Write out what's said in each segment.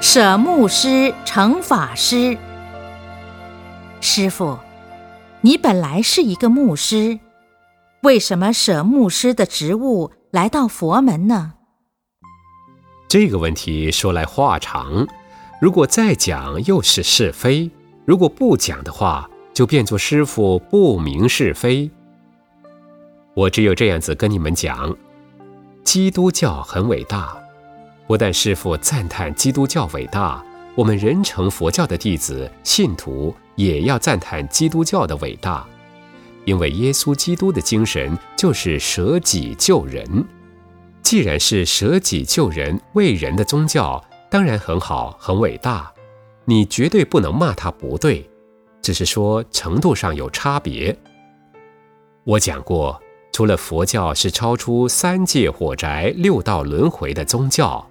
舍牧师成法师。师傅，你本来是一个牧师，为什么舍牧师的职务来到佛门呢？这个问题说来话长，如果再讲又是是非，如果不讲的话，就变作师傅不明是非。我只有这样子跟你们讲：基督教很伟大。不但师父赞叹基督教伟大，我们人成佛教的弟子信徒也要赞叹基督教的伟大，因为耶稣基督的精神就是舍己救人。既然是舍己救人为人的宗教，当然很好，很伟大。你绝对不能骂他不对，只是说程度上有差别。我讲过，除了佛教是超出三界火宅、六道轮回的宗教。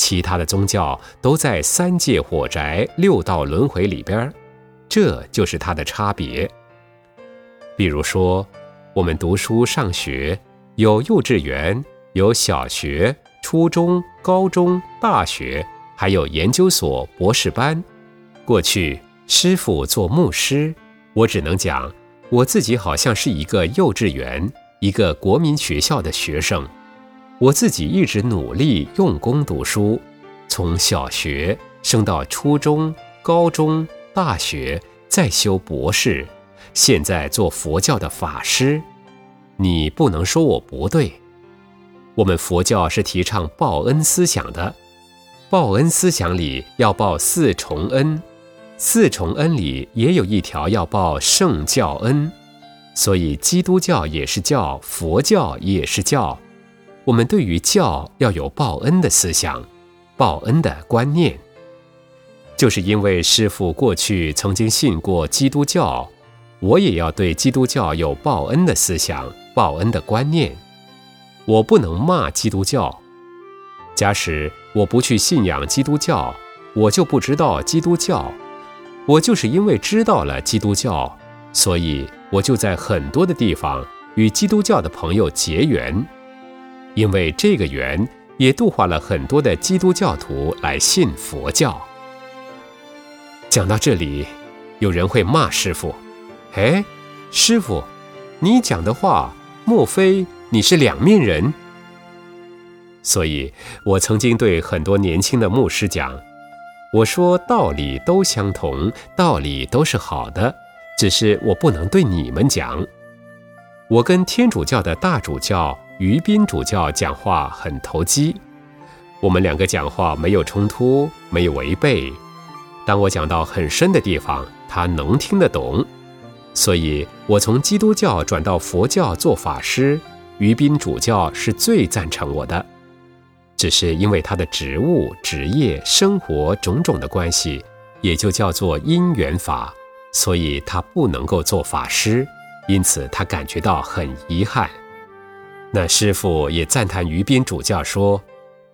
其他的宗教都在三界火宅、六道轮回里边这就是它的差别。比如说，我们读书上学，有幼稚园，有小学、初中、高中、大学，还有研究所、博士班。过去师傅做牧师，我只能讲我自己好像是一个幼稚园、一个国民学校的学生。我自己一直努力用功读书，从小学升到初中、高中、大学，再修博士，现在做佛教的法师。你不能说我不对。我们佛教是提倡报恩思想的，报恩思想里要报四重恩，四重恩里也有一条要报圣教恩，所以基督教也是教，佛教也是教。我们对于教要有报恩的思想，报恩的观念，就是因为师父过去曾经信过基督教，我也要对基督教有报恩的思想、报恩的观念。我不能骂基督教。假使我不去信仰基督教，我就不知道基督教。我就是因为知道了基督教，所以我就在很多的地方与基督教的朋友结缘。因为这个缘，也度化了很多的基督教徒来信佛教。讲到这里，有人会骂师傅：“哎，师傅，你讲的话，莫非你是两面人？”所以我曾经对很多年轻的牧师讲：“我说道理都相同，道理都是好的，只是我不能对你们讲。我跟天主教的大主教。”于斌主教讲话很投机，我们两个讲话没有冲突，没有违背。当我讲到很深的地方，他能听得懂。所以，我从基督教转到佛教做法师，于斌主教是最赞成我的。只是因为他的职务、职业、生活种种的关系，也就叫做因缘法，所以他不能够做法师，因此他感觉到很遗憾。那师傅也赞叹于斌主教说：“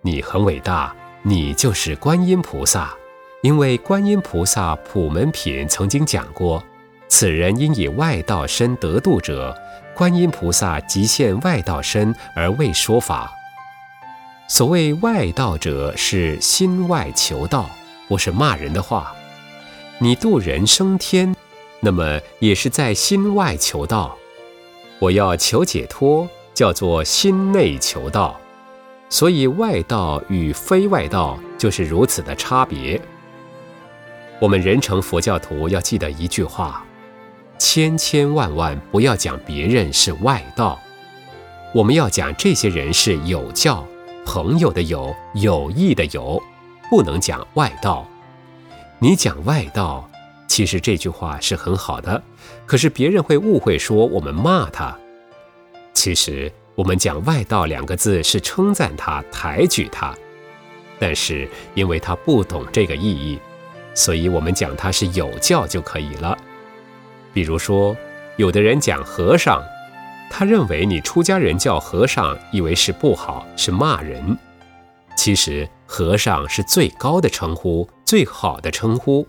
你很伟大，你就是观音菩萨。因为观音菩萨普门品曾经讲过，此人因以外道身得度者，观音菩萨即现外道身而为说法。所谓外道者，是心外求道，不是骂人的话。你度人升天，那么也是在心外求道。我要求解脱。”叫做心内求道，所以外道与非外道就是如此的差别。我们人成佛教徒要记得一句话：千千万万不要讲别人是外道，我们要讲这些人是有教朋友的友，有益的友，不能讲外道。你讲外道，其实这句话是很好的，可是别人会误会说我们骂他。其实我们讲“外道”两个字是称赞他、抬举他，但是因为他不懂这个意义，所以我们讲他是有教就可以了。比如说，有的人讲和尚，他认为你出家人叫和尚，以为是不好，是骂人。其实和尚是最高的称呼，最好的称呼。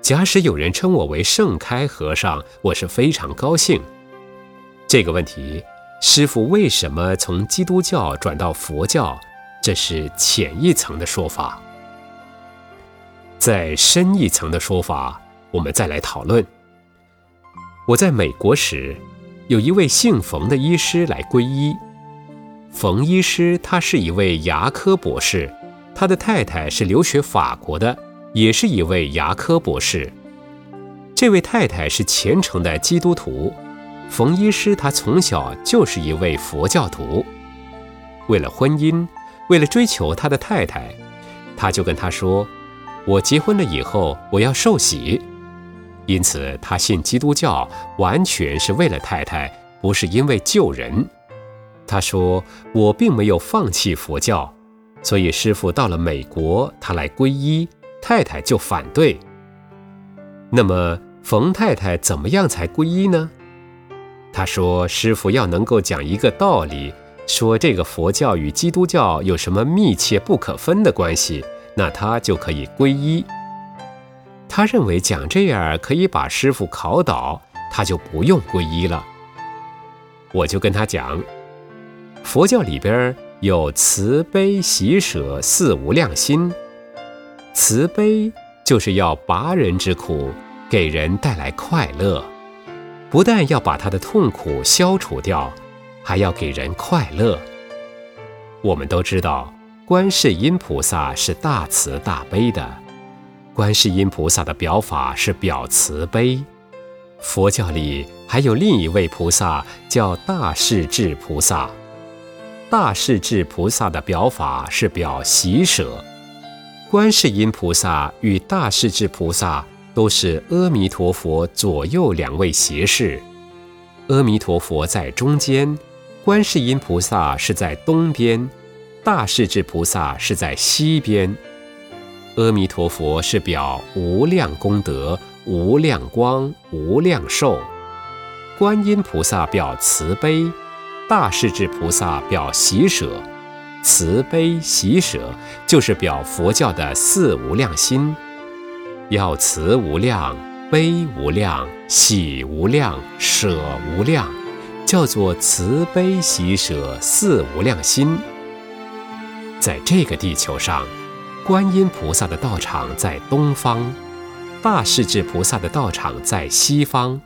假使有人称我为盛开和尚，我是非常高兴。这个问题，师傅为什么从基督教转到佛教？这是浅一层的说法。再深一层的说法，我们再来讨论。我在美国时，有一位姓冯的医师来皈依。冯医师他是一位牙科博士，他的太太是留学法国的，也是一位牙科博士。这位太太是虔诚的基督徒，冯医师他从小就是一位佛教徒。为了婚姻，为了追求他的太太，他就跟他说：“我结婚了以后，我要受洗。”因此，他信基督教完全是为了太太，不是因为救人。他说：“我并没有放弃佛教，所以师傅到了美国，他来皈依，太太就反对。那么，冯太太怎么样才皈依呢？”他说：“师傅要能够讲一个道理。”说这个佛教与基督教有什么密切不可分的关系？那他就可以皈依。他认为讲这样可以把师傅考倒，他就不用皈依了。我就跟他讲，佛教里边有慈悲喜舍四无量心，慈悲就是要拔人之苦，给人带来快乐，不但要把他的痛苦消除掉。还要给人快乐。我们都知道，观世音菩萨是大慈大悲的。观世音菩萨的表法是表慈悲。佛教里还有另一位菩萨叫大势至菩萨。大势至菩萨的表法是表喜舍。观世音菩萨与大势至菩萨都是阿弥陀佛左右两位胁侍，阿弥陀佛在中间。观世音菩萨是在东边，大势至菩萨是在西边。阿弥陀佛是表无量功德、无量光、无量寿；观音菩萨表慈悲，大势至菩萨表喜舍。慈悲喜舍就是表佛教的四无量心，要慈无量、悲无量、喜无量、舍无量。叫做慈悲喜舍四无量心。在这个地球上，观音菩萨的道场在东方，大势至菩萨的道场在西方。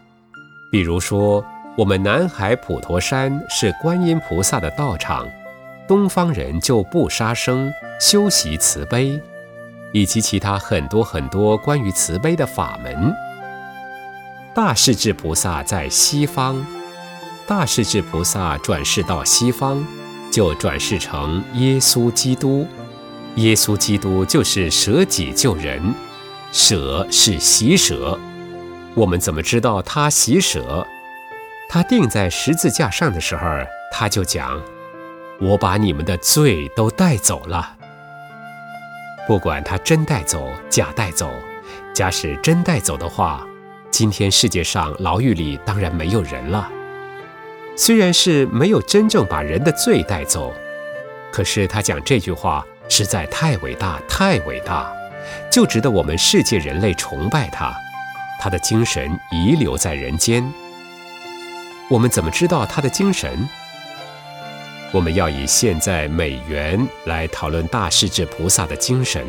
比如说，我们南海普陀山是观音菩萨的道场，东方人就不杀生、修习慈悲，以及其他很多很多关于慈悲的法门。大势至菩萨在西方。大势至菩萨转世到西方，就转世成耶稣基督。耶稣基督就是舍己救人，舍是喜舍。我们怎么知道他喜舍？他钉在十字架上的时候，他就讲：“我把你们的罪都带走了。”不管他真带走，假带走，假使真带走的话，今天世界上牢狱里当然没有人了。虽然是没有真正把人的罪带走，可是他讲这句话实在太伟大，太伟大，就值得我们世界人类崇拜他。他的精神遗留在人间。我们怎么知道他的精神？我们要以现在美元来讨论大势至菩萨的精神。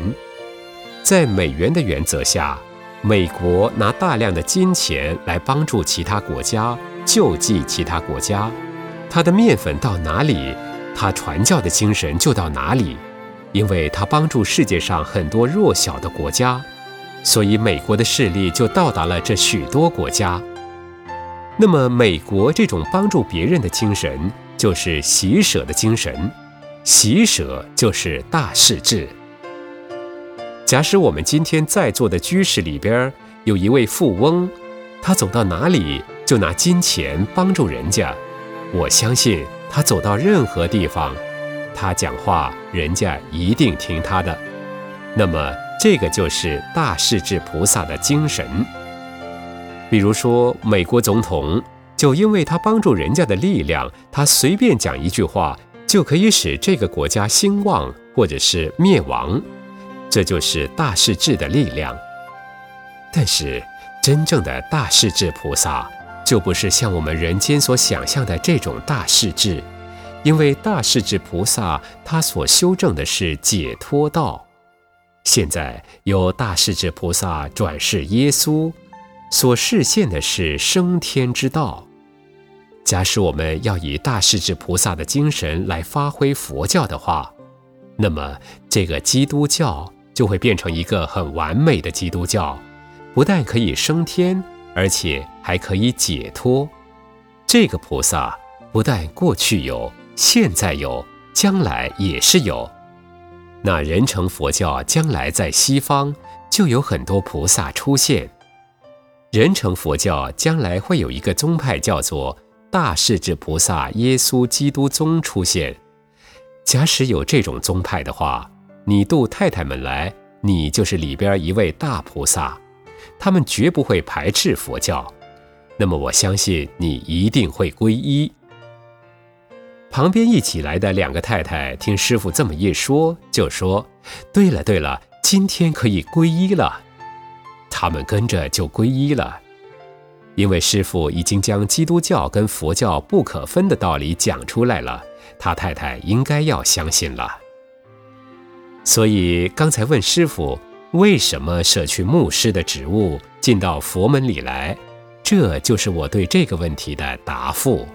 在美元的原则下，美国拿大量的金钱来帮助其他国家。救济其他国家，他的面粉到哪里，他传教的精神就到哪里，因为他帮助世界上很多弱小的国家，所以美国的势力就到达了这许多国家。那么，美国这种帮助别人的精神，就是喜舍的精神，喜舍就是大势至。假使我们今天在座的居士里边有一位富翁，他走到哪里？就拿金钱帮助人家，我相信他走到任何地方，他讲话人家一定听他的。那么这个就是大势至菩萨的精神。比如说美国总统，就因为他帮助人家的力量，他随便讲一句话就可以使这个国家兴旺或者是灭亡，这就是大势至的力量。但是真正的大势至菩萨。就不是像我们人间所想象的这种大势至，因为大势至菩萨他所修正的是解脱道。现在有大势至菩萨转世耶稣，所示现的是升天之道。假使我们要以大势至菩萨的精神来发挥佛教的话，那么这个基督教就会变成一个很完美的基督教，不但可以升天，而且还可以解脱。这个菩萨不但过去有，现在有，将来也是有。那人成佛教将来在西方就有很多菩萨出现。人成佛教将来会有一个宗派叫做。大势至菩萨耶稣基督宗出现。假使有这种宗派的话，你度太太们来，你就是里边一位大菩萨，他们绝不会排斥佛教。那么我相信你一定会皈依。旁边一起来的两个太太听师傅这么一说，就说：“对了对了，今天可以皈依了。”他们跟着就皈依了。因为师傅已经将基督教跟佛教不可分的道理讲出来了，他太太应该要相信了。所以刚才问师傅为什么舍去牧师的职务进到佛门里来，这就是我对这个问题的答复。